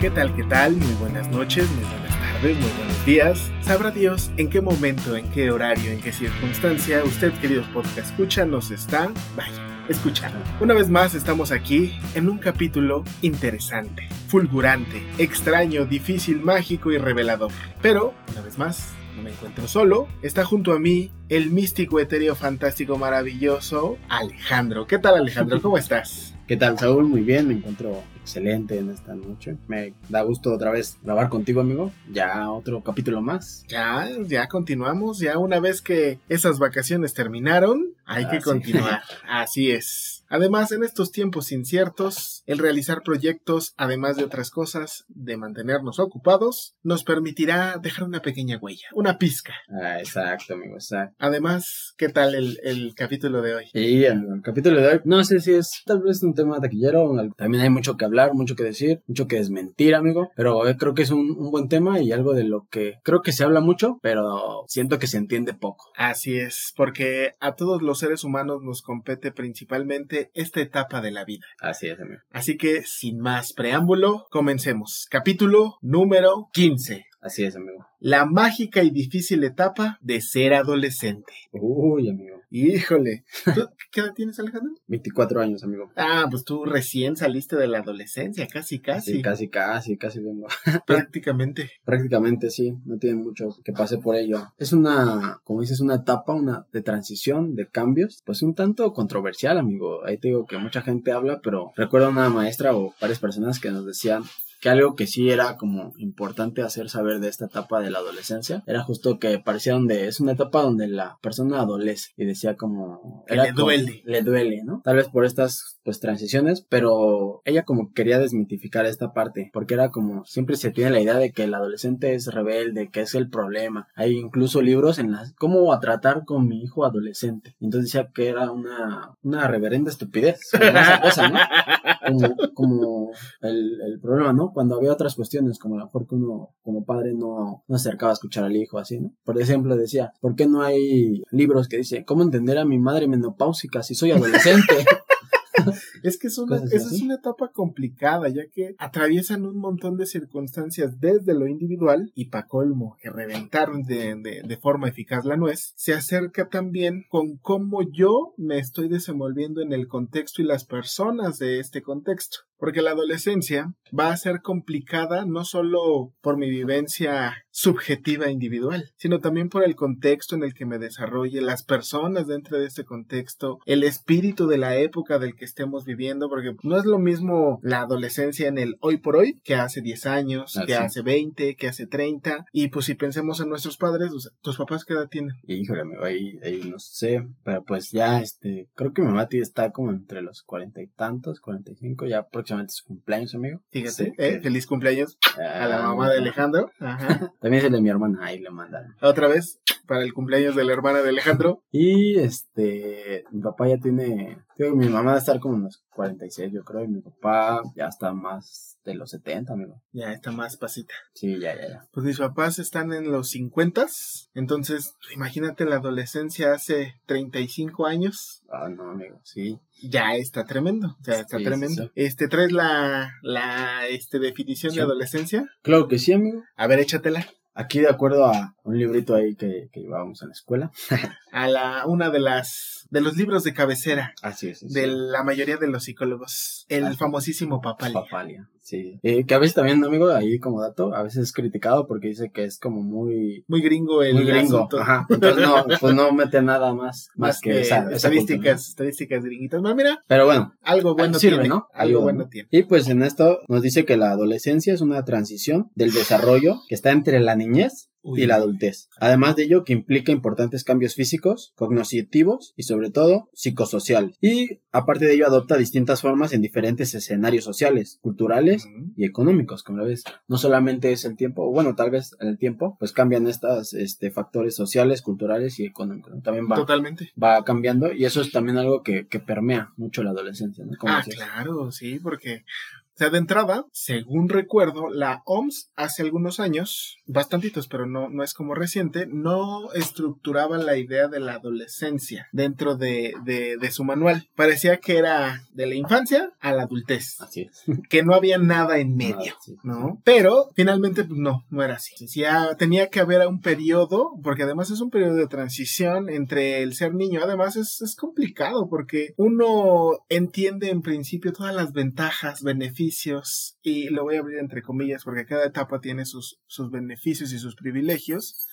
¿Qué tal? ¿Qué tal? Muy buenas noches, muy buenas tardes, muy buenos días. Sabrá Dios en qué momento, en qué horario, en qué circunstancia usted, queridos podcast escucha, nos está, vaya, escuchando. Una vez más estamos aquí en un capítulo interesante, fulgurante, extraño, difícil, mágico y revelador. Pero, una vez más, no me encuentro solo. Está junto a mí el místico, etéreo, fantástico, maravilloso Alejandro. ¿Qué tal Alejandro? ¿Cómo estás? ¿Qué tal, Saúl? Muy bien, me encuentro excelente en esta noche. Me da gusto otra vez grabar contigo, amigo. Ya otro capítulo más. Ya, ya continuamos. Ya una vez que esas vacaciones terminaron, hay Ah, que sí. continuar. Así es. Además, en estos tiempos inciertos, el realizar proyectos, además de otras cosas, de mantenernos ocupados, nos permitirá dejar una pequeña huella, una pizca. Ah, exacto, amigo, exacto. Además, ¿qué tal el, el capítulo de hoy? Y amigo, el capítulo de hoy, no sé si es tal vez un tema taquillero, también hay mucho que hablar, mucho que decir, mucho que desmentir, amigo, pero eh, creo que es un, un buen tema y algo de lo que creo que se habla mucho, pero siento que se entiende poco. Así es, porque a todos los seres humanos nos compete principalmente esta etapa de la vida. Así es, amigo. Así que, sin más preámbulo, comencemos. Capítulo número 15. Así es, amigo. La mágica y difícil etapa de ser adolescente. Uy, amigo. Híjole. ¿Tú ¿Qué edad tienes, Alejandro? 24 años, amigo. Ah, pues tú recién saliste de la adolescencia, casi, casi. Sí, casi, casi, casi vengo. Prácticamente. Prácticamente sí, no tiene mucho que pase por ello. Es una, como dices, una etapa, una de transición, de cambios, pues un tanto controversial, amigo. Ahí te digo que mucha gente habla, pero recuerdo una maestra o varias personas que nos decían que algo que sí era como importante hacer saber de esta etapa de la adolescencia era justo que parecía donde es una etapa donde la persona adolece y decía como era le como- duele. le duele, ¿no? Tal vez por estas pues transiciones, pero ella como quería desmitificar esta parte, porque era como siempre se tiene la idea de que el adolescente es rebelde, que es el problema. Hay incluso libros en las cómo a tratar con mi hijo adolescente. Entonces decía que era una una reverenda estupidez, como esa cosa, ¿no? Como, como el, el problema, ¿no? Cuando había otras cuestiones, como a lo mejor que uno como padre no, no acercaba a escuchar al hijo, así, ¿no? Por ejemplo, decía, ¿por qué no hay libros que dicen, ¿cómo entender a mi madre menopáusica si soy adolescente? Es que es una, esa así. es una etapa complicada, ya que atraviesan un montón de circunstancias desde lo individual y pa' colmo, que reventar de, de, de forma eficaz la nuez, se acerca también con cómo yo me estoy desenvolviendo en el contexto y las personas de este contexto. Porque la adolescencia va a ser complicada no solo por mi vivencia subjetiva individual, sino también por el contexto en el que me desarrolle, las personas dentro de este contexto, el espíritu de la época del que estemos viviendo, porque no es lo mismo la adolescencia en el hoy por hoy que hace 10 años, Ah, que sí. hace 20, que hace 30, y pues si pensemos en nuestros padres, o sea, tus papás qué edad tienen. Híjole, amigo, ahí, ahí no sé, pero pues ya, este, creo que mi mamá está como entre los cuarenta y tantos, cuarenta y cinco, ya próximamente su cumpleaños, amigo. Fíjate, Sí, eh, que- feliz cumpleaños a la Ah, mamá de Alejandro. Ajá. También es el de mi hermana, ahí le mandan. Otra vez, para el cumpleaños de la hermana de Alejandro. Y este, mi papá ya tiene, mi mamá va a estar como unos 46, yo creo, y mi papá ya está más de los 70, amigo. Ya está más pasita. Sí, ya, ya, ya. Pues mis papás están en los 50, entonces imagínate la adolescencia hace 35 años. Ah, no, amigo, sí. Ya está tremendo, ya está Sí, tremendo. sí, Este, ¿traes la, la este, definición de adolescencia? Claro que sí, amigo. A ver, échatela. Aquí de acuerdo a un librito ahí que, que llevábamos en la escuela. A la, una de las, de los libros de cabecera Así es. de la mayoría de los psicólogos. El famosísimo Papali. Papalia, sí. Eh, que a veces también, amigo, ahí como dato, a veces es criticado porque dice que es como muy... Muy gringo el muy gringo. asunto. Ajá. Entonces no, pues no mete nada más, más, que, esa estadísticas, estadísticas gringuitas. Bueno, mira, Pero bueno, algo bueno sirve, tiene, ¿no? Algo bueno ¿no? tiene. Y pues en esto nos dice que la adolescencia es una transición del desarrollo que está entre la niñez Uy. y la adultez. Además de ello, que implica importantes cambios físicos, cognitivos y sobre todo psicosociales. Y aparte de ello, adopta distintas formas en diferentes escenarios sociales, culturales y económicos, como lo ves. No solamente es el tiempo, bueno, tal vez en el tiempo, pues cambian estos este, factores sociales, culturales y económicos. ¿no? También va, Totalmente. va cambiando y eso es también algo que, que permea mucho la adolescencia, ¿no? Ah, claro, sí, porque, sea, de entrada, según recuerdo, la OMS hace algunos años, bastantitos, pero no, no es como reciente, no estructuraba la idea de la adolescencia dentro de, de, de su manual. Parecía que era de la infancia a la adultez, Así es. que no había nada en medio. ¿no? Pero finalmente pues, no, no era así. Decía, tenía que haber un periodo, porque además es un periodo de transición entre el ser niño. Además es, es complicado porque uno entiende en principio todas las ventajas, beneficios, y lo voy a abrir entre comillas porque cada etapa tiene sus, sus beneficios y sus privilegios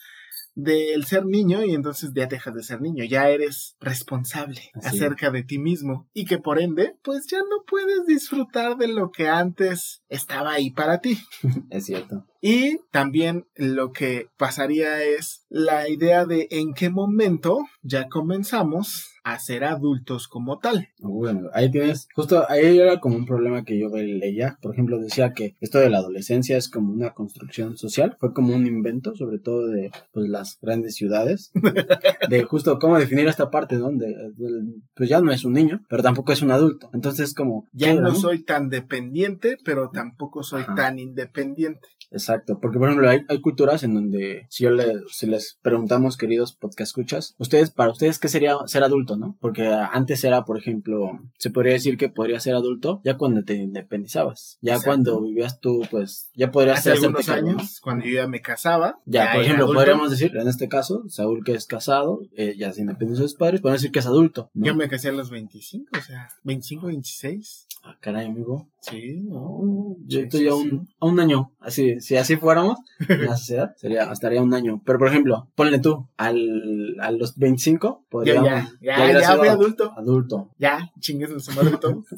del ser niño y entonces ya dejas de ser niño, ya eres responsable Así acerca de ti mismo y que por ende pues ya no puedes disfrutar de lo que antes estaba ahí para ti. Es cierto. Y también lo que pasaría es la idea de en qué momento ya comenzamos a ser adultos como tal. Bueno, ahí tienes, justo ahí era como un problema que yo leía, por ejemplo, decía que esto de la adolescencia es como una construcción social, fue como un invento, sobre todo de pues, las grandes ciudades, de justo cómo definir esta parte, ¿no? De, de- pues ya no es un niño, pero tampoco es un adulto, entonces como... Ya ¿qué, no soy tan dependiente, pero tampoco soy Ajá. tan independiente. Exacto, porque por ejemplo hay, hay culturas en donde si yo le, si les preguntamos, queridos podcast escuchas, ustedes, para ustedes, ¿qué sería ser adulto, no? Porque antes era, por ejemplo, se podría decir que podría ser adulto ya cuando te independizabas, ya Exacto. cuando vivías tú, pues ya podrías Hace hacerte algunos años, cuando yo ya me casaba, Ya, por ejemplo, adulto. podríamos decir, en este caso, Saúl que es casado, eh, ya se independizó de sus padres, podemos decir que es adulto. ¿no? Yo me casé a los 25, o sea, 25, 26. Ah, caray, amigo. Sí, no. Yo Sí, estoy sí, a sí. un, a un año. Así, si así fuéramos, en la sociedad, sería, estaría un año. Pero por ejemplo, ponle tú, al, a los 25, Ya, podríamos. ya, ya, ya sido fui adulto. Adulto. Ya, chingues su madre todo.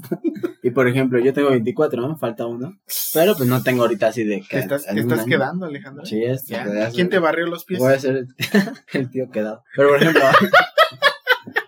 Y por ejemplo, yo tengo 24, ¿no? Falta uno. Pero pues no tengo ahorita así de que. ¿Te estás, te estás quedando, Alejandro? Sí, es. Ya. ¿Quién te barrió los pies? Voy a ser el tío quedado. Pero por ejemplo,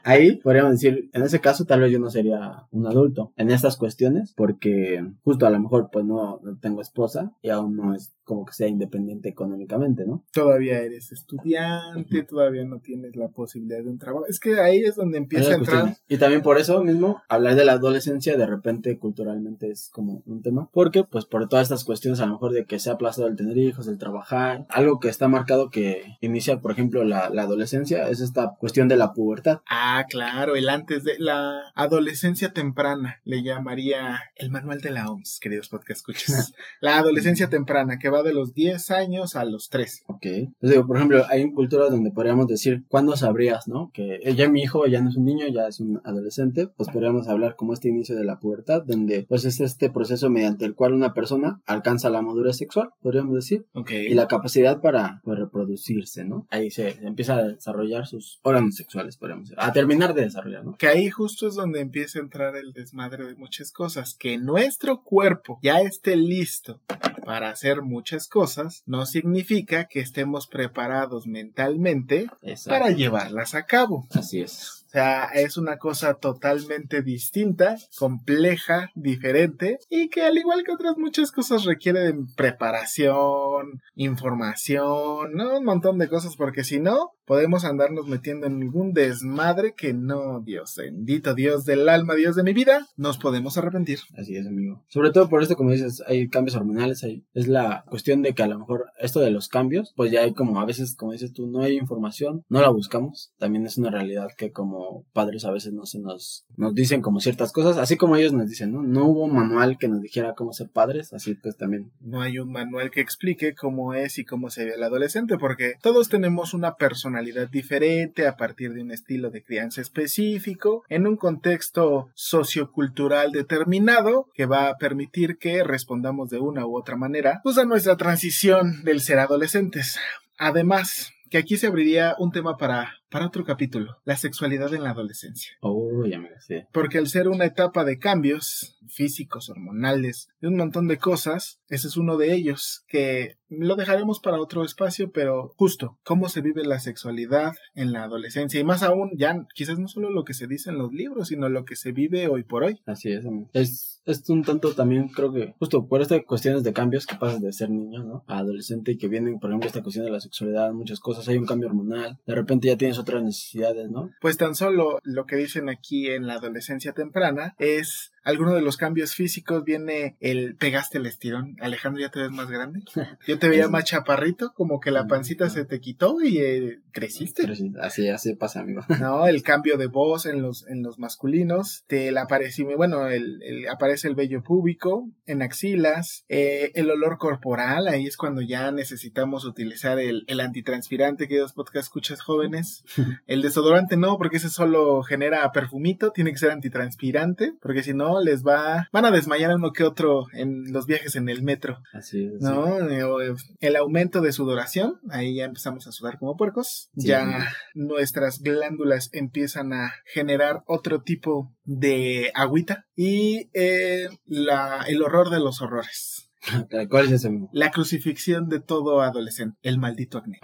ahí podríamos decir, en ese caso tal vez yo no sería un adulto en estas cuestiones, porque justo a lo mejor pues no, no tengo esposa y aún no es como que sea independiente económicamente, ¿no? Todavía eres estudiante, todavía no tienes la posibilidad de un trabajo. Es que ahí es donde empieza a entrar. Y también por eso mismo, hablar de la adolescencia de repente culturalmente es como un tema. Porque, pues, por todas estas cuestiones, a lo mejor de que se ha aplazado el tener hijos, el trabajar, algo que está marcado que inicia, por ejemplo, la, la adolescencia, es esta cuestión de la pubertad. Ah, claro, el antes de la adolescencia temprana, le llamaría el manual de la OMS, queridos podcast escuchas. la adolescencia temprana, que va de los 10 años a los 13. Ok. Entonces, digo, por ejemplo, hay culturas donde podríamos decir, ¿cuándo sabrías, no? Que eh, ya mi hijo ya no es un niño, ya es un adolescente, pues podríamos hablar como este inicio de la pubertad, donde pues es este proceso mediante el cual una persona alcanza la madurez sexual, podríamos decir, Ok. y la capacidad para pues, reproducirse, ¿no? Ahí se empieza a desarrollar sus órganos sexuales, podríamos decir, a terminar de desarrollar, ¿no? Que ahí justo es donde empieza a entrar el desmadre de muchas cosas. Que nuestro cuerpo ya esté listo para hacer muchas cosas, no significa que estemos preparados mentalmente Exacto. para llevarlas a cabo. Así es. O sea, es una cosa totalmente distinta, compleja, diferente y que al igual que otras muchas cosas requiere de preparación, información, ¿no? un montón de cosas porque si no, podemos andarnos metiendo en ningún desmadre que no, Dios bendito, Dios del alma, Dios de mi vida, nos podemos arrepentir. Así es, amigo. Sobre todo por esto, como dices, hay cambios hormonales, hay, es la cuestión de que a lo mejor esto de los cambios, pues ya hay como a veces, como dices tú, no hay información, no la buscamos. También es una realidad que como padres a veces no se nos, nos dicen como ciertas cosas, así como ellos nos dicen, ¿no? No hubo un manual que nos dijera cómo ser padres, así pues también. No hay un manual que explique cómo es y cómo se ve el adolescente, porque todos tenemos una personalidad diferente a partir de un estilo de crianza específico, en un contexto sociocultural determinado que va a permitir que respondamos de una u otra manera pues a nuestra transición del ser adolescentes. Además, que aquí se abriría un tema para, para otro capítulo, la sexualidad en la adolescencia. Oh, ya me sé. Porque al ser una etapa de cambios físicos, hormonales, de un montón de cosas, ese es uno de ellos, que lo dejaremos para otro espacio, pero justo, cómo se vive la sexualidad en la adolescencia, y más aún, ya quizás no solo lo que se dice en los libros, sino lo que se vive hoy por hoy. Así es, es, es un tanto también, creo que, justo por estas cuestiones de cambios que pasas de ser niño, ¿no? A adolescente y que vienen, por ejemplo, esta cuestión de la sexualidad, muchas cosas, hay un cambio hormonal, de repente ya tienes otras necesidades, ¿no? Pues tan solo lo que dicen aquí en la adolescencia temprana es alguno de los cambios físicos viene el pegaste el estirón. Alejandro, ¿ya te ves más grande? Yo te veía más chaparrito, como que la pancita se te quitó y eh, creciste. Así, así pasa, amigo. No, el cambio de voz en los, en los masculinos, te la aparece, bueno, el, aparece el vello púbico en axilas, eh, el olor corporal, ahí es cuando ya necesitamos utilizar el, el antitranspirante que dos podcast escuchas jóvenes. el desodorante no, porque ese solo genera perfumito, tiene que ser antitranspirante, porque si no les va, van a desmayar uno que otro en los viajes en el metro. Así es. ¿No? Eh, el aumento de sudoración, ahí ya empezamos a sudar como puercos. Ya nuestras glándulas empiezan a generar otro tipo de agüita y eh, la, el horror de los horrores. ¿Cuál es ese? La crucifixión de todo adolescente, el maldito acné.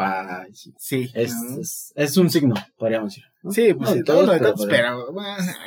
Sí. Sí. Es, es, un signo, podríamos decir. Sí, pues sí, todos, pero,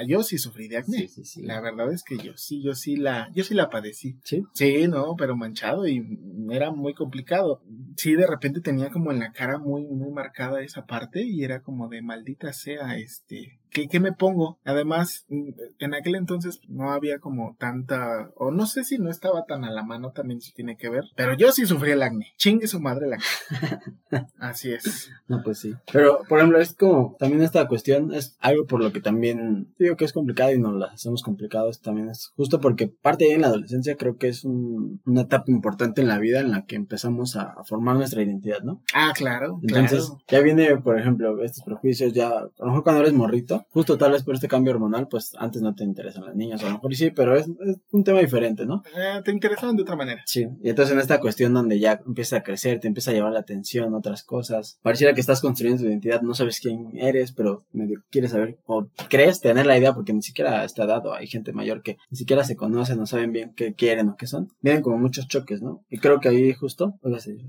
yo sí sufrí de acné. Sí, sí, la verdad es que yo sí, yo sí la, yo sí la padecí. Sí. Sí, no, pero manchado y era muy complicado. Sí, de repente tenía como en la cara muy, muy marcada esa parte y era como de maldita sea, este, ¿Qué, ¿qué, me pongo? Además, en aquel entonces no había como tanta, o no sé si no estaba tan a la mano también si tiene que ver, pero yo sí sufrí el acné. Chingue su madre el acné. Así es. No, pues sí. Pero, por ejemplo, es como, también esta cuestión es algo por lo que también digo que es complicado y nos lo hacemos complicados también es justo porque parte de en la adolescencia creo que es un, una etapa importante en la vida en la que empezamos a, formar nuestra identidad, ¿no? Ah, claro. Entonces, ya viene, por ejemplo, estos prejuicios ya, a lo mejor cuando eres morrito, justo tal vez por este cambio hormonal, pues antes no te interesan las niñas, a lo mejor sí, pero es, un tema diferente, ¿no? Eh, te interesan de otra manera. Sí, y entonces en esta cuestión donde ya empieza a crecer, te empieza a llevar la atención, otras cosas, pareciera que estás construyendo tu identidad, no sabes quién eres, pero medio quieres saber, o crees tener la idea, porque ni siquiera está dado, hay gente mayor que ni siquiera se conoce, no saben bien qué quieren o qué son, vienen como muchos choques, ¿no? Y creo que ahí justo,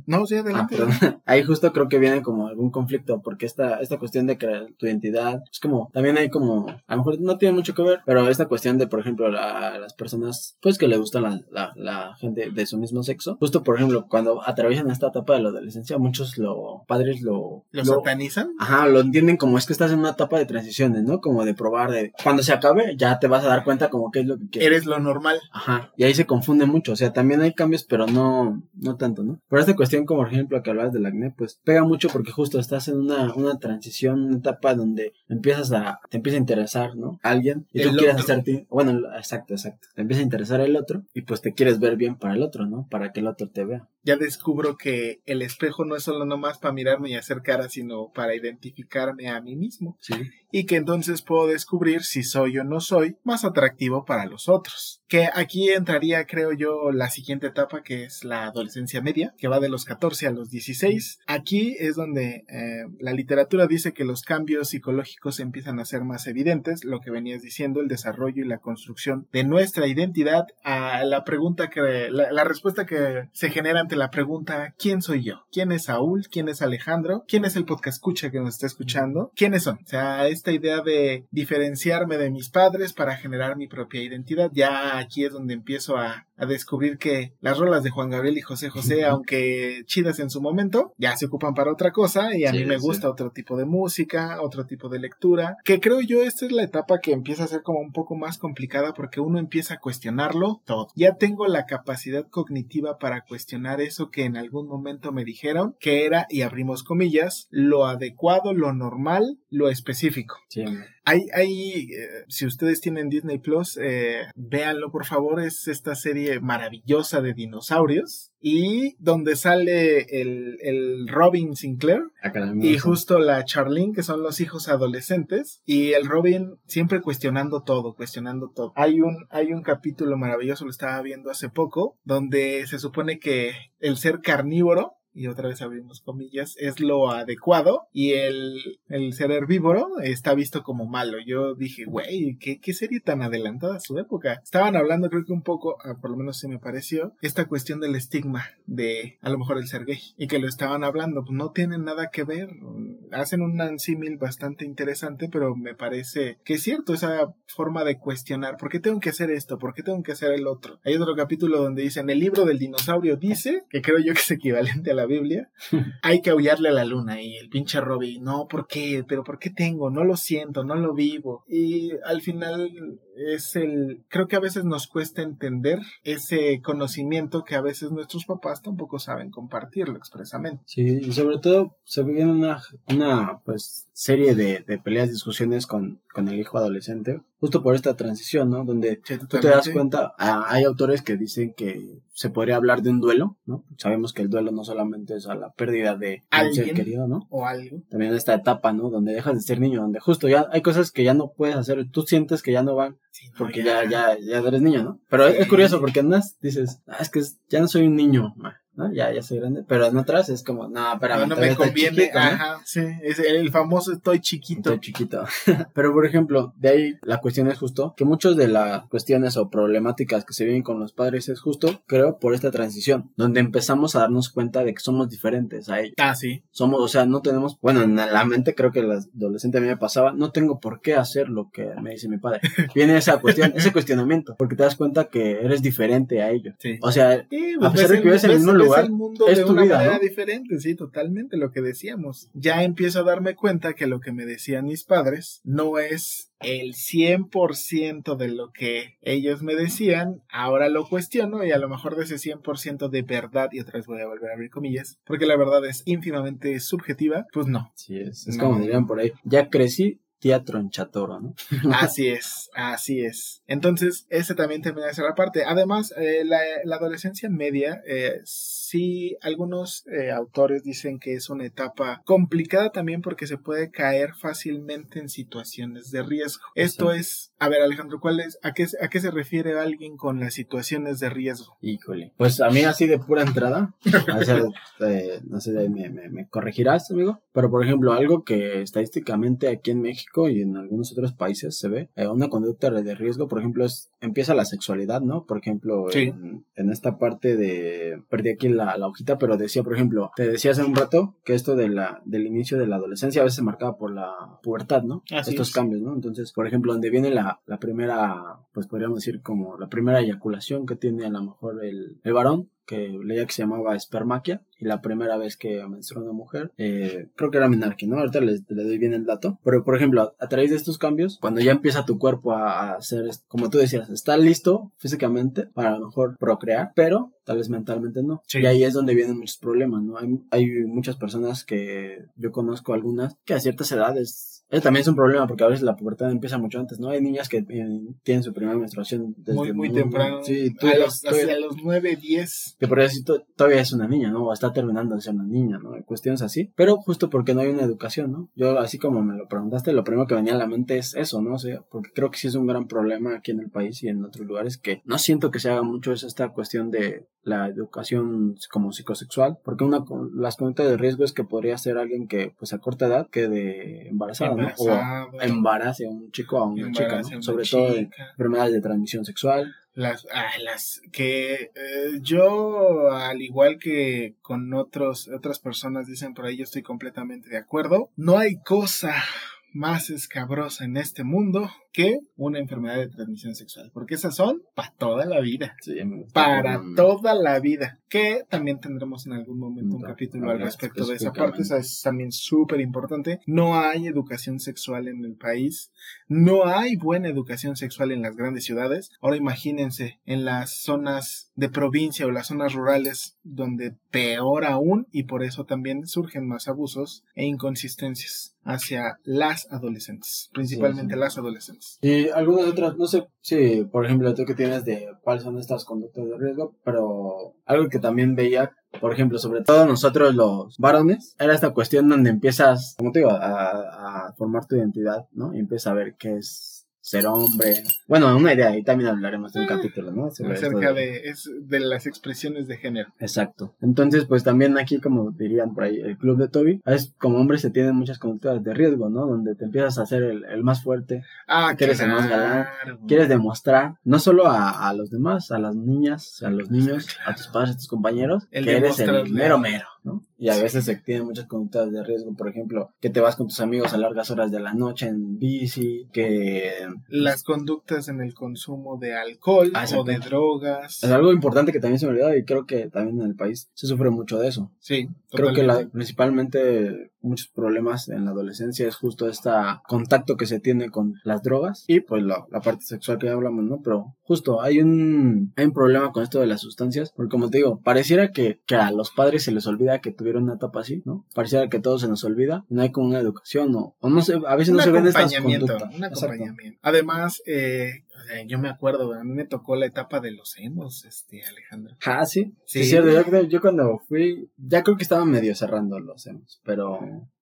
no, sí, adelante. Ah, ahí justo creo que viene como algún conflicto, porque esta, esta cuestión de crear tu identidad, es como, también hay como a lo mejor no tiene mucho que ver, pero esta cuestión de, por ejemplo, a las personas, pues que le gustan la, la, la, gente de su mismo sexo, justo, por ejemplo, cuando atraviesan esta etapa de la adolescencia, muchos lo, padres lo... ¿Lo, satanizan? Ajá, lo entienden como es que estás en una etapa de transiciones, ¿no? Como de probar, de cuando se acabe, ya te vas a dar cuenta como que es lo que Eres lo normal. Ajá, y ahí se confunde mucho, o sea, también hay cambios, pero no, no tanto, ¿no? Pero esta cuestión, como por ejemplo, que hablabas del acné, pues pega mucho porque justo estás en una, una transición, una etapa donde empiezas a, te empieza a interesar, ¿no? Alguien y tú quieres hacerte, bueno, exacto, exacto. Te empieza a interesar el otro y pues te quieres ver bien para el otro, ¿no? Para que el otro te vea. Ya descubro que el espejo no es solo nomás para mirarme y hacer cara, sino para identificarme a mí mismo. Sí. Y que entonces puedo descubrir si soy o no soy más atractivo para los otros. Que aquí entraría, creo yo, la siguiente etapa que es la adolescencia media, que va de los 14 a los 16. Aquí es donde eh, la literatura dice que los cambios psicológicos empiezan a ser más evidentes, lo que venías diciendo, el desarrollo y la construcción de nuestra identidad a la pregunta que, la, la respuesta que se genera ante la pregunta, ¿quién soy yo? ¿Quién es Saúl? ¿Quién es Alejandro? ¿Quién es el podcast escucha que nos está escuchando? ¿Quiénes son? O sea, esta idea de diferenciarme de mis padres para generar mi propia identidad, ya aquí es donde empiezo a, a descubrir que las rolas de Juan Gabriel y José José, aunque chidas en su momento, ya se ocupan para otra cosa y a Sí, mí me sí. gusta otro tipo de música, otro tipo de lectura, que creo yo esta es la etapa que empieza a ser como un poco más complicada porque uno empieza a cuestionarlo todo. Ya tengo la capacidad cognitiva para cuestionar eso que en algún momento me dijeron que era, y abrimos comillas, lo adecuado, lo normal, lo específico. Sí, Hay, hay, eh, si ustedes tienen Disney Plus, eh, véanlo por favor, es esta serie maravillosa de dinosaurios y donde sale el, el Robin Sinclair la y justo la Charlene, que son los hijos adolescentes, y el Robin siempre cuestionando todo, cuestionando todo. Hay un, hay un capítulo maravilloso, lo estaba viendo hace poco, donde se supone que el ser carnívoro y otra vez abrimos comillas, es lo adecuado y el, el ser herbívoro está visto como malo. Yo dije, güey, ¿qué, qué serie tan adelantada a su época. Estaban hablando, creo que un poco, ah, por lo menos se me pareció, esta cuestión del estigma de a lo mejor el ser gay y que lo estaban hablando, pues no tienen nada que ver. Hacen un símil bastante interesante, pero me parece que es cierto esa forma de cuestionar, ¿por qué tengo que hacer esto? ¿Por qué tengo que hacer el otro? Hay otro capítulo donde dicen, el libro del dinosaurio dice, que creo yo que es equivalente a la Biblia, hay que aullarle a la luna y el pinche Robbie, no, ¿por qué? ¿Pero por qué tengo? No lo siento, no lo vivo. Y al final es el, creo que a veces nos cuesta entender ese conocimiento que a veces nuestros papás tampoco saben compartirlo expresamente. Sí, y sobre todo se viene una, una pues serie de, de peleas, discusiones con, con el hijo adolescente, justo por esta transición, ¿no? Donde Sí, tú te das cuenta, ah, hay autores que dicen que se podría hablar de un duelo, ¿no? Sabemos que el duelo no solamente es a la pérdida de un ser querido, ¿no? O algo. También esta etapa, ¿no? Donde dejas de ser niño, donde justo ya hay cosas que ya no puedes hacer, tú sientes que ya no van Sí, no, porque ya, ya, ya eres niño, ¿no? Pero es, curioso porque en unas dices, ah, es que ya no soy un niño, ma, ¿no? Ya, ya soy grande, pero en otras es como, no, espérame, No, no me conviene. chiquito, ¿no? Ajá, sí. Es el famoso estoy chiquito. Estoy chiquito. Pero, por ejemplo, de ahí la cuestión es justo que muchas de las cuestiones o problemáticas que se viven con los padres es justo, creo, por esta transición, donde empezamos a darnos cuenta de que somos diferentes a ellos. Ah, sí. Somos, o sea, no tenemos, bueno, en la mente creo que el adolescente a mí me pasaba, no tengo por qué hacer lo que me dice mi padre. Viene esa cuestión, ese cuestionamiento, porque te das cuenta que eres diferente a ellos. Sí. O sea, Sí, A pesar de que vives en el mismo lugar, el mundo es de tu una vida, manera ¿no? diferente, sí, totalmente lo que decíamos. Ya empiezo a darme cuenta que lo que me decían mis padres no es el 100% de lo que ellos me decían, ahora lo cuestiono y a lo mejor de ese 100% de verdad, y otra vez voy a volver a abrir comillas, porque la verdad es ínfimamente subjetiva, pues no. sí, es, es No. como dirían por ahí, ya crecí, tía tronchatoro, ¿no? Así es, así es. Entonces, ese también termina de ser la parte. Además, eh, la, la adolescencia media, eh, sí, algunos eh, autores dicen que es una etapa complicada también porque se puede caer fácilmente en situaciones de riesgo. Esto Sí. es, a ver, Alejandro, ¿cuál es, a qué, a qué se refiere alguien con las situaciones de riesgo? Híjole. Pues a mí así de pura entrada, o sea, eh, no sé, me, me, me corregirás, amigo, pero por ejemplo, algo que estadísticamente aquí en México y en algunos otros países se ve, eh, una conducta de riesgo, por ejemplo, es empieza la sexualidad, ¿no? Por ejemplo, Sí. en, en esta parte de, perdí aquí la, la hojita, pero decía, por ejemplo, te decía hace un rato que esto de la, del inicio de la adolescencia a veces se marcaba por la pubertad, ¿no? Así Estos es. cambios, ¿no? Entonces, por ejemplo, donde viene la, la primera, pues podríamos decir como la primera eyaculación que tiene a lo mejor el, el varón, que leía que se llamaba espermaquia, y la primera vez que menstruó una mujer, eh, creo que era menarquia, ¿no? Ahorita le, doy bien el dato. Pero, por ejemplo, a, a través de estos cambios, cuando ya empieza tu cuerpo a, a hacer, como tú decías, está listo físicamente para a lo mejor procrear, pero tal vez mentalmente no. Sí. Y ahí es donde vienen muchos problemas, ¿no? Hay, hay muchas personas que yo conozco algunas que a ciertas edades eso también es un problema porque a veces la pubertad empieza mucho antes, ¿no? Hay niñas que eh, tienen su primera menstruación desde Muy, muy temprano. Sí, tú a los, hacia ya- los 9, 10. que por eso to- todavía es una niña, ¿no? O está terminando de ser una niña, ¿no? Cuestiones así. Pero justo porque no hay una educación, ¿no? Yo, así como me lo preguntaste, lo primero que venía a la mente es eso, ¿no? O sea, porque creo que sí es un gran problema aquí en el país y en otros lugares que no siento que se haga mucho es esta cuestión de la educación como psicosexual, porque una las conductas de riesgo es que podría ser alguien que pues a corta edad quede embarazada, ¿no? O embarace a un chico a una chica, ¿no? Sobre todo enfermedades de transmisión sexual. Las, ah, las que eh, yo, al igual que con otros, otras personas dicen por ahí, yo estoy completamente de acuerdo. No hay cosa más escabrosa en este mundo que una enfermedad de transmisión sexual, porque esas son para toda la vida, para toda la vida, que también tendremos en algún momento un capítulo al respecto de esa parte, esa es también súper importante, no hay educación sexual en el país, no hay buena educación sexual en las grandes ciudades, ahora imagínense en las zonas de provincia o las zonas rurales donde peor aún y por eso también surgen más abusos e inconsistencias hacia las adolescentes, principalmente las adolescentes. Y algunas otras, no sé si, por ejemplo, tú que tienes de cuáles son estas conductas de riesgo, pero algo que también veía, por ejemplo, sobre todo nosotros los varones, era esta cuestión donde empiezas, como te digo, a, a formar tu identidad, ¿no? Y empiezas a ver qué es ser hombre. Bueno, una idea, y también hablaremos de un ah, capítulo, ¿no? Acerca de, es, de las expresiones de género. Exacto. Entonces, pues también aquí, como dirían por ahí, el club de Toby, es como hombre se tienen muchas conductas de riesgo, ¿no? Donde te empiezas a hacer el, más fuerte. Ah, quieres el más galán. Quieres demostrar, no solo a, a, los demás, a las niñas, a los niños, a tus padres, a tus compañeros, que eres el mero mero. Y a veces se tienen muchas conductas de riesgo, por ejemplo, que te vas con tus amigos a largas horas de la noche en bici, que... Las conductas en el consumo de alcohol ah, o de drogas. Es algo importante que también se me olvidó y creo que también en el país se sufre mucho de eso. Sí. Creo que la, principalmente muchos problemas en la adolescencia es justo este contacto que se tiene con las drogas y pues la, parte sexual que ya hablamos, ¿no? Pero justo hay un, hay un problema con esto de las sustancias, porque como te digo, pareciera que, que a los padres se les olvida que tuvieron una etapa así, ¿no? Pareciera que todo se nos olvida, no hay como una educación o, o no sé, a veces no se ven estas conductas. Un acompañamiento. Además, eh, yo me acuerdo, a mí me tocó la etapa de los emos, este, Alejandro. Ah, sí. Sí, cierto. Yo, yo, cuando fui, ya creo que estaba medio cerrando los emos, pero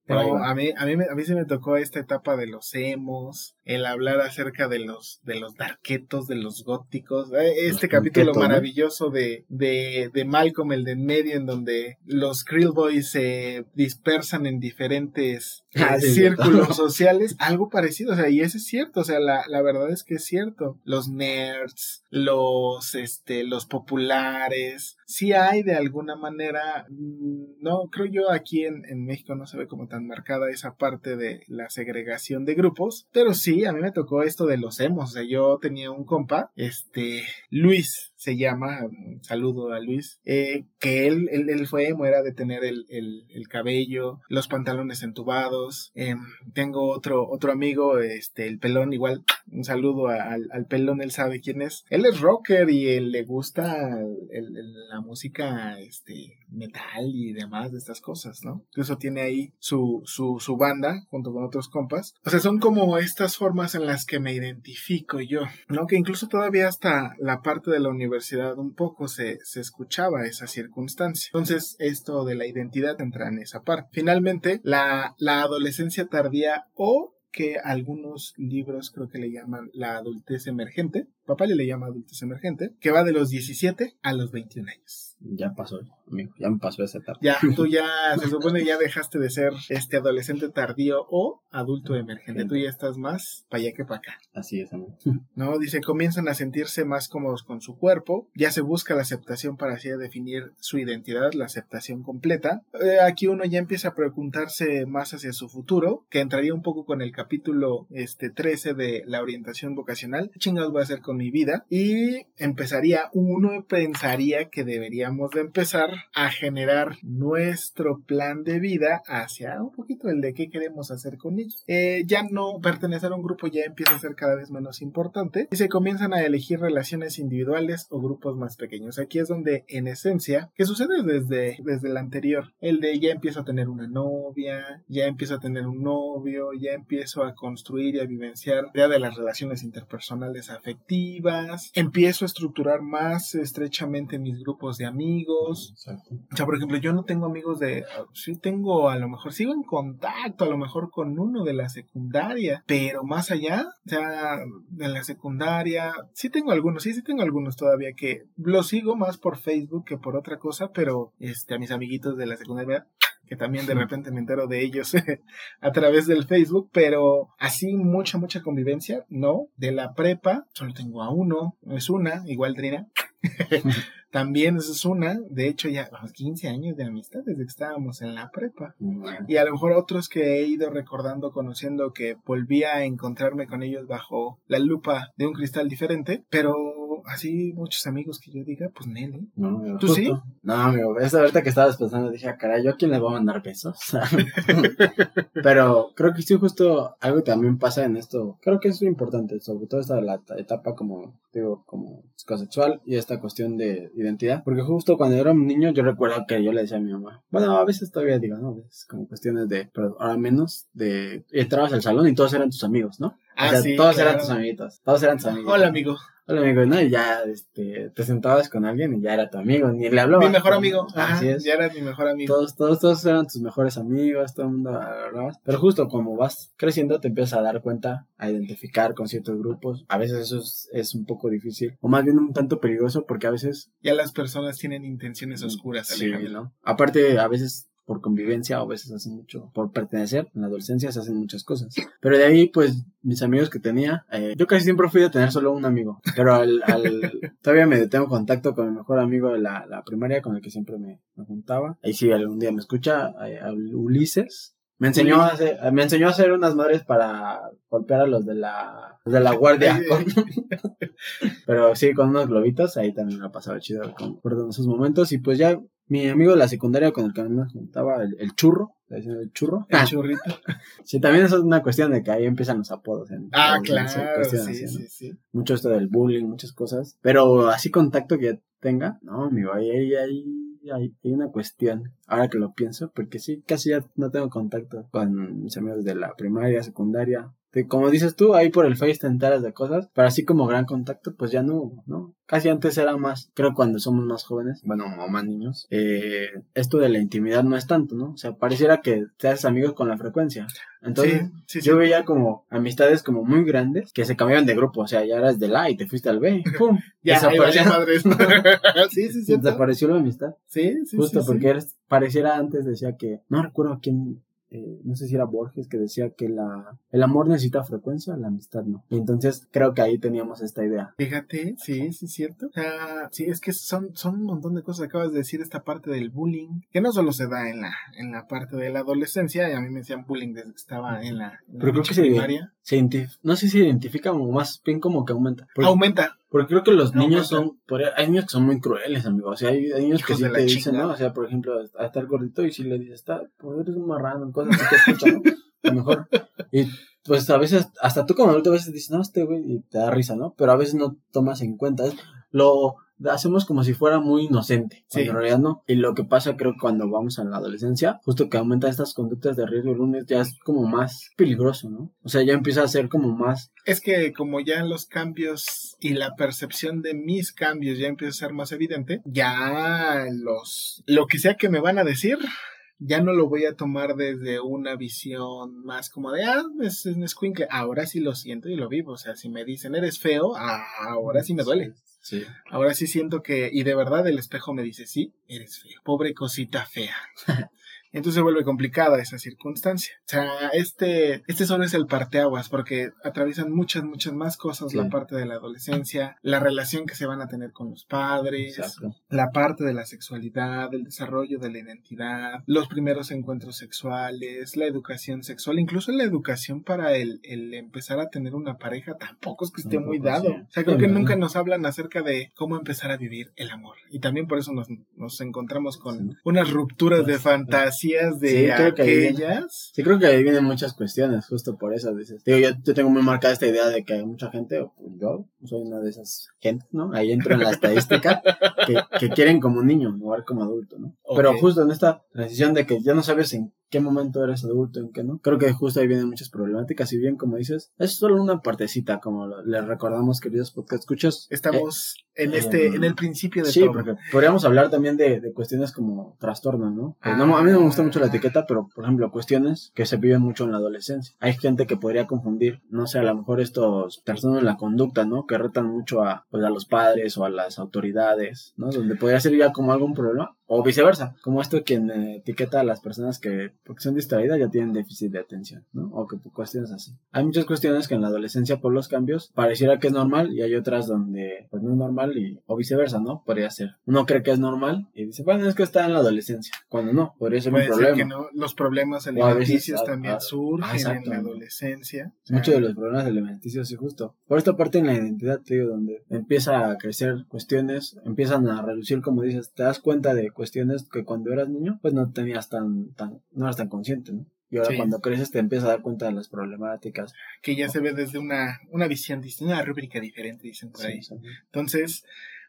a mí, a mí, a mí se me tocó esta etapa de los emos, el hablar acerca de los, de los darquetos, de los góticos, eh, este capítulo maravilloso de, de, de Malcolm, el de en medio, en donde los Krill Boys se dispersan en diferentes ah, eh, círculos sociales, algo parecido, o sea, y eso es cierto, o sea, la, la verdad es que es cierto, los nerds, los, este, los populares, sí hay de alguna manera, mm, no, creo yo aquí en, en México no se ve como tan marcada esa parte de la segregación de grupos, pero sí, a mí me tocó esto de los emos, o sea, yo tenía un compa, este, Luis, se llama, saludo a Luis, eh, que él, él, fue emo, era de tener el, el, cabello, los pantalones entubados. em tengo otro, otro amigo, este, el pelón, igual, un saludo al, al, pelón, él sabe quién es. Él es rocker y él le gusta la música, este, metal y demás de estas cosas, ¿no? Incluso tiene ahí su, su, su banda junto con otros compas. O sea, son como estas formas en las que me identifico yo, ¿no? Que incluso todavía hasta la parte de la universidad un poco se, se escuchaba esa circunstancia. Entonces, esto de la identidad entra en esa parte. Finalmente, la, la adolescencia tardía o que algunos libros creo que le llaman la adultez emergente, papá le llama adultez emergente, que va de los 17 a los 21 años. Ya pasó, amigo, ya me pasó esa etapa. Ya, tú ya, se supone ya dejaste de ser este adolescente tardío o adulto emergente, tú ya estás más para allá que para acá. Así es, amigo. No, dice, comienzan a sentirse más cómodos con su cuerpo, ya se busca la aceptación para así definir su identidad, la aceptación completa. Eh, aquí uno ya empieza a preguntarse más hacia su futuro, que entraría un poco con el capítulo este 13 de la orientación vocacional. ¿Qué chingados voy a hacer con mi vida? Y empezaría, uno pensaría que deberíamos de empezar a generar nuestro plan de vida hacia un poquito el de qué queremos hacer con ella. Eh, ya no pertenecer a un grupo ya empieza a ser cada vez menos importante y se comienzan a elegir relaciones individuales o grupos más pequeños. Aquí es donde en esencia, que sucede desde, desde el anterior, el de ya empiezo a tener una novia, ya empiezo a tener un novio, ya empiezo a construir y a vivenciar ya de las relaciones interpersonales afectivas, empiezo a estructurar más estrechamente mis grupos de amigos. Exacto. O sea, por ejemplo, yo no tengo amigos de, sí tengo, a lo mejor sigo en contacto, a lo mejor con uno de la secundaria, pero más allá, o sea, de la secundaria, sí tengo algunos, sí, sí tengo algunos todavía que los sigo más por Facebook que por otra cosa, pero este, a mis amiguitos de la secundaria que también de repente me entero de ellos a través del Facebook, pero así mucha, mucha convivencia, no. De la prepa, solo tengo a uno, es una, igual Trina. también esa es una, de hecho ya vamos, 15 años de amistad desde que estábamos en la prepa. Bueno, Y a lo mejor otros que he ido recordando, conociendo, que volví a encontrarme con ellos bajo la lupa de un cristal diferente, pero así muchos amigos que yo diga, pues Nelly. No, amigo, ¿Tú justo. sí? No, amigo, esa ahorita que estabas pensando, dije, ah, caray, ¿yo a quién le voy a mandar besos? Pero creo que sí, justo algo que también pasa en esto, creo que es muy importante, sobre todo esta la ta- etapa como, digo, como psicosexual y esta cuestión de identidad, porque justo cuando era un niño yo recuerdo que yo le decía a mi mamá, bueno, a veces todavía digo, ¿no? Veces como cuestiones de, pero ahora menos, de, entrabas al salón y todos eran tus amigos, ¿no? Ah, o sea, sí, todos claro. eran tus amiguitos, todos eran tus amigos. Hola, amigo. Hola amigo, ¿no? Y ya este, te sentabas con alguien y ya era tu amigo, ni le hablabas. Mi mejor amigo. Ajá, Así es. Ya eras mi mejor amigo. Todos, todos, todos eran tus mejores amigos, todo el mundo hablabas. Pero justo como vas creciendo te empiezas a dar cuenta, a identificar con ciertos grupos. A veces eso es, es un poco difícil, o más bien un tanto peligroso porque a veces... Ya las personas tienen intenciones oscuras, Sí. ¿no? Aparte, a veces por convivencia o a veces hacen mucho por pertenecer. En la adolescencia se hacen muchas cosas. Pero de ahí, pues, mis amigos que tenía, eh, yo casi siempre fui de tener solo un amigo. Pero al, al- todavía me tengo contacto con mi mejor amigo de la, la primaria con el que siempre me, me juntaba. Ahí sí, algún día me escucha, eh, a Ulises. Me enseñó, a hacer, me enseñó a hacer unas madres para golpear a los de la, los de la guardia. con- pero sí, con unos globitos, ahí también me ha pasado chido con recuerdo esos momentos. Y pues ya mi amigo de la secundaria con el que me juntaba, el, el churro, el churro. El churrito. Sí, también eso es una cuestión de que ahí empiezan los apodos. En, Ah, en- claro, sí, así, ¿no? sí. Mucho esto del bullying, muchas cosas. Pero así contacto que tenga, no, amigo, ahí, ahí, ahí hay una cuestión. Ahora que lo pienso, porque sí, casi ya no tengo contacto con mis amigos de la primaria, secundaria. De- como dices tú, ahí por el Face te enteras de cosas, pero así como gran contacto, pues ya no, ¿no? Casi antes era más, creo cuando somos más jóvenes, bueno, o más niños, eh, esto de la intimidad no es tanto, ¿no? O sea, pareciera que te haces amigos con la frecuencia. Entonces, sí, sí, sí. yo veía como amistades como muy grandes que se cambiaban de grupo, o sea, ya eras del A y te fuiste al B, ¡pum! Ya, desapareció, madres. sí, sí, cierto. desapareció la amistad. Sí, sí, Justo sí, porque sí. eres- pareciera antes decía que, no recuerdo a quién, eh, no sé si era Borges, que decía que la, el amor necesita frecuencia, la amistad no. Y entonces creo que ahí teníamos esta idea. Fíjate, sí, sí, es cierto. O sea, sí, es que son, son un montón de cosas. Acabas de decir esta parte del bullying, que no solo se da en la, en la parte de la adolescencia, y a mí me decían bullying desde que estaba en la, en la Pero creo pinche que se- primaria. Se identif- no sé si identifica o más bien como que aumenta. Porque, Aumenta. porque creo que los Aumenta. niños son, por- hay niños que son muy crueles, amigos. O sea, hay, hay niños que sí te dicen, chingada. ¿no? O sea, por ejemplo, a estar gordito y si le dices, está, pues eres un marrano, cosas así que escuchan, ¿no? A lo mejor. Y pues a veces, hasta tú como adulto a veces dices, no, este güey, y te da risa, ¿no? Pero a veces no tomas en cuenta. Es- Lo hacemos como si fuera muy inocente, Sí. en realidad no. Y lo que pasa, creo, que cuando vamos a la adolescencia, justo que aumentan estas conductas de riesgo el lunes, ya es como más peligroso, ¿no? O sea, ya empieza a ser como más Es que como ya los cambios y la percepción de mis cambios ya empieza a ser más evidente, ya los lo que sea que me van a decir, ya no lo voy a tomar desde una visión más como de, ah, es un escuincle. Ahora sí lo siento y lo vivo. O sea, si me dicen, eres feo, ah, ahora sí me duele. Sí. Ahora sí siento que, y de verdad el espejo me dice, sí, eres feo. Pobre cosita fea. Entonces se vuelve complicada esa circunstancia. O sea, este, este solo es el parteaguas porque atraviesan muchas, muchas más cosas Sí. la parte de la adolescencia, la relación que se van a tener con los padres, Exacto. la parte de la sexualidad, el desarrollo de la identidad, los primeros encuentros sexuales, la educación sexual, incluso la educación para el, el empezar a tener una pareja tampoco es que esté muy dado. sí. O sea, creo que nunca nos hablan acerca de cómo empezar a vivir el amor. Y también por eso nos, nos encontramos con unas rupturas de Pues, de Sí, creo que aquellas. Sí, creo que ahí vienen muchas cuestiones, justo por eso dices. Digo, yo, yo tengo muy marcada esta idea de que hay mucha gente, o yo soy una de esas gente, ¿no? Ahí entro en la estadística, que, que quieren como niño, jugar como adulto, ¿no? Pero justo en esta transición de que ya no sabes en qué momento eres adulto, en qué no. Creo que justo ahí vienen muchas problemáticas. Y bien, como dices, es solo una partecita, como les recordamos, queridos podcast escuchas. Estamos en este, en el principio de Sí, todo. porque podríamos hablar también de, de cuestiones como trastorno, ¿no? Pues no, A mí no me gusta mucho la etiqueta, pero por ejemplo, cuestiones que se viven mucho en la adolescencia. Hay gente que podría confundir, no sé, a lo mejor estos trastornos en la conducta, ¿no? Que retan mucho a, pues, a los padres o a las autoridades, ¿no? Donde podría ser ya como algún problema. O viceversa, como esto quien eh, etiqueta a las personas que, porque son distraídas, ya tienen déficit de atención, ¿no? O que por cuestiones así. Hay muchas cuestiones que en la adolescencia, por los cambios, pareciera que es normal y hay otras donde, pues no es normal y, o viceversa, ¿no? Podría ser. Uno cree que es normal y dice, bueno, es que está en la adolescencia. Cuando no, podría ser un Puede ser problema. que no, los problemas veces, alimenticios ah, también ah, surgen ah, en la adolescencia. O sea, Muchos de los problemas alimenticios, sí, justo. Por esta parte en la identidad, te digo, donde empieza a crecer cuestiones, empiezan a reducir, como dices, te das cuenta de cuestiones que cuando eras niño, pues no tenías tan, tan, no eras tan consciente, ¿no? Y ahora Sí. cuando creces te empiezas a dar cuenta de las problemáticas. que ya se ve desde una, una visión distinta, una rúbrica diferente, dicen por ahí. Sí. Entonces,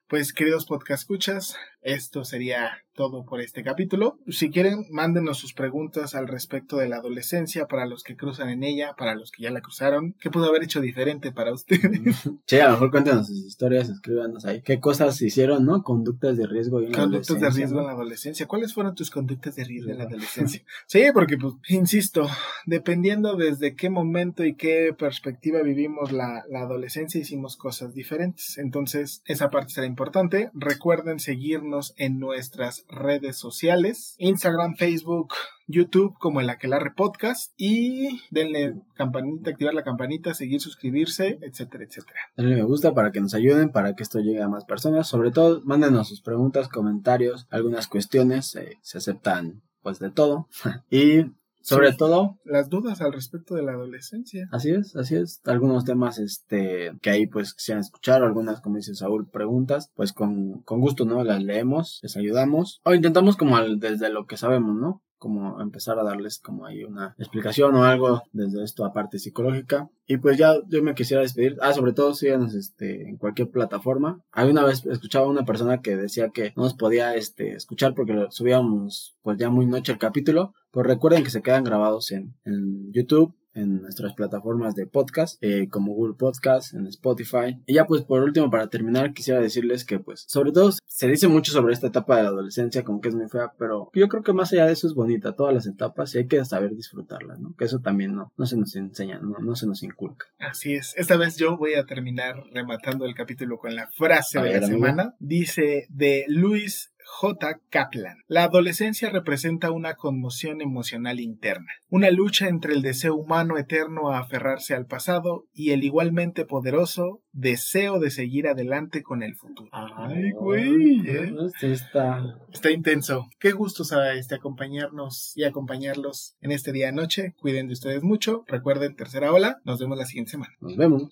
pues queridos podcast escuchas, esto sería todo por este capítulo. Si quieren, mándenos sus preguntas al respecto de la adolescencia para los que cruzan en ella, para los que ya la cruzaron. ¿Qué pudo haber hecho diferente para ustedes? Sí, a lo mejor cuéntanos sus historias, escríbanos ahí. ¿Qué cosas hicieron, no? Conductas de riesgo. en la Conductas de adolescencia, riesgo en la adolescencia. ¿Cuáles fueron tus conductas de riesgo en la adolescencia? Sí, porque, pues, insisto, dependiendo desde qué momento y qué perspectiva vivimos la, la adolescencia, hicimos cosas diferentes. Entonces, esa parte será importante. Recuerden seguirnos en nuestras redes sociales, Instagram, Facebook, YouTube como el Aquelarre Podcast y denle campanita, activar la campanita, seguir, suscribirse, etcétera, etcétera. Denle me gusta para que nos ayuden, para que esto llegue a más personas. Sobre todo, mándenos sus preguntas, comentarios, algunas cuestiones. eh, se aceptan, pues, de todo. y, sobre Sí. todo, Las dudas al respecto de la adolescencia. Así es, así es. Algunos temas este que ahí pues quisieran escuchar, algunas, como dice Saúl, preguntas, pues con, con gusto, ¿no? Las leemos, les ayudamos. O intentamos como al- desde lo que sabemos, ¿no? Como empezar a darles como ahí una explicación o algo desde esto aparte psicológica. Y pues ya yo me quisiera despedir. Ah, sobre todo síganos este, en cualquier plataforma. Hay una vez escuchaba una persona que decía que no nos podía este, escuchar porque subíamos pues ya muy noche el capítulo. Pues recuerden que se quedan grabados en, en YouTube, en nuestras plataformas de podcast, eh, como Google Podcast, en Spotify. Y ya pues por último, para terminar, quisiera decirles que pues sobre todo se dice mucho sobre esta etapa de la adolescencia, como que es muy fea, pero yo creo que más allá de eso es bonita, todas las etapas y hay que saber disfrutarlas, ¿no? Que eso también no, no se nos enseña, no, no se nos inculca. Así es. Esta vez yo voy a terminar rematando el capítulo con la frase A de ver, la amigo. semana. Dice de Luis J. Kaplan. La adolescencia representa una conmoción emocional interna, una lucha entre el deseo humano eterno a aferrarse al pasado y el igualmente poderoso deseo de seguir adelante con el futuro. Ay, güey. ¿eh? Está... Está intenso. Qué gusto sabe este acompañarnos y acompañarlos en este día de noche. Cuiden de ustedes mucho. Recuerden tercera ola. Nos vemos la siguiente semana. Nos vemos.